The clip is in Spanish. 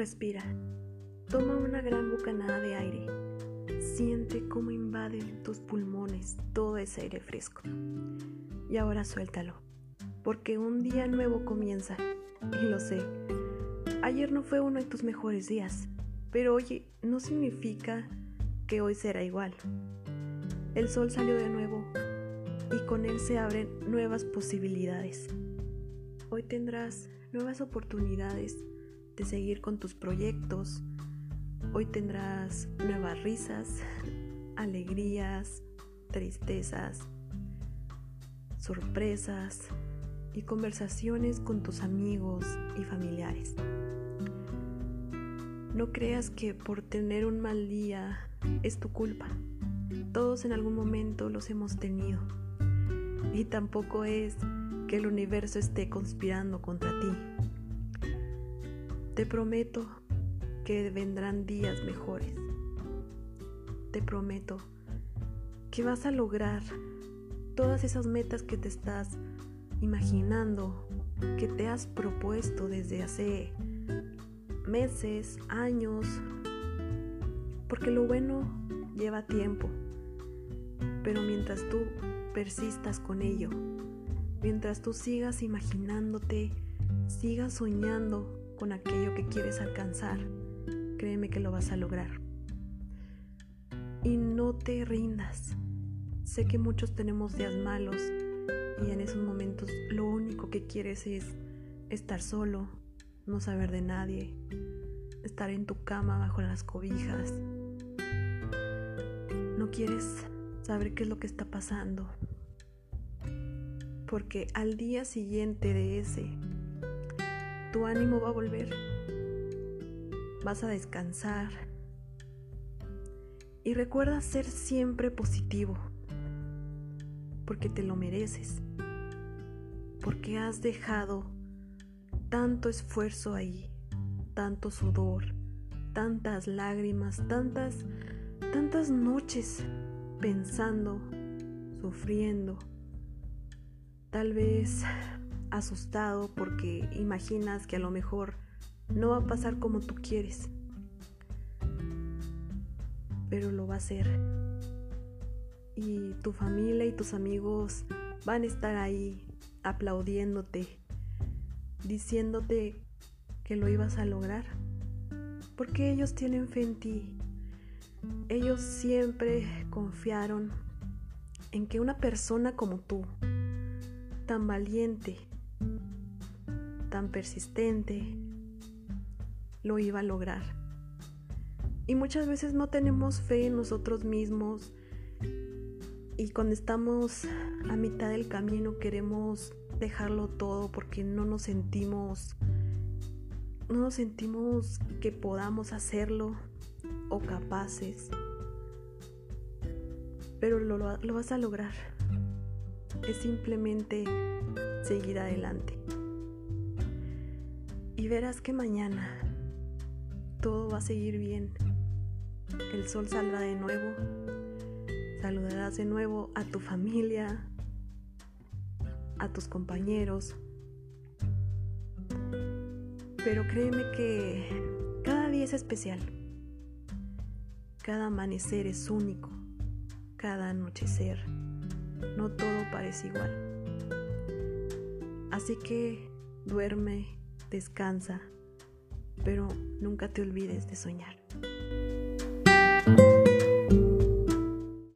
Respira. Toma una gran bocanada de aire. Siente cómo invaden tus pulmones todo ese aire fresco. Y ahora suéltalo, porque un día nuevo comienza. Y lo sé. Ayer no fue uno de tus mejores días, pero oye, no significa que hoy será igual. El sol salió de nuevo y con él se abren nuevas posibilidades. Hoy tendrás nuevas oportunidades de seguir con tus proyectos. Hoy tendrás nuevas risas, alegrías, tristezas, sorpresas y conversaciones con tus amigos y familiares. No creas que por tener un mal día es tu culpa. Todos en algún momento los hemos tenido. Y tampoco es que el universo esté conspirando contra ti. Te prometo que vendrán días mejores. Te prometo que vas a lograr todas esas metas que te estás imaginando, que te has propuesto desde hace meses, años, porque lo bueno lleva tiempo, pero mientras tú persistas con ello, mientras tú sigas imaginándote, sigas soñando con aquello que quieres alcanzar, créeme que lo vas a lograr. Y no te rindas. Sé que muchos tenemos días malos y en esos momentos lo único que quieres es estar solo, no saber de nadie, estar en tu cama bajo las cobijas. No quieres saber qué es lo que está pasando. Porque al día siguiente de ese, tu ánimo va a volver. Vas a descansar. Y recuerda ser siempre positivo. Porque te lo mereces. Porque has dejado tanto esfuerzo ahí, tanto sudor, tantas lágrimas, tantas, tantas noches pensando, sufriendo, tal vez asustado porque imaginas que a lo mejor no va a pasar como tú quieres, pero lo va a hacer. Y tu familia y tus amigos van a estar ahí aplaudiéndote, diciéndote que lo ibas a lograr, porque ellos tienen fe en ti. Ellos siempre confiaron en que una persona como tú, tan valiente, tan persistente, lo iba a lograr. Y muchas veces no tenemos fe en nosotros mismos y cuando estamos a mitad del camino queremos dejarlo todo porque no nos sentimos no nos sentimos que podamos hacerlo o capaces. Pero lo, lo vas a lograr. Es simplemente seguir adelante. Y verás que mañana todo va a seguir bien. El sol saldrá de nuevo. Saludarás de nuevo a tu familia, a tus compañeros. Pero créeme que cada día es especial. Cada amanecer es único. Cada anochecer. No todo parece igual. Así que duerme, descansa, pero nunca te olvides de soñar.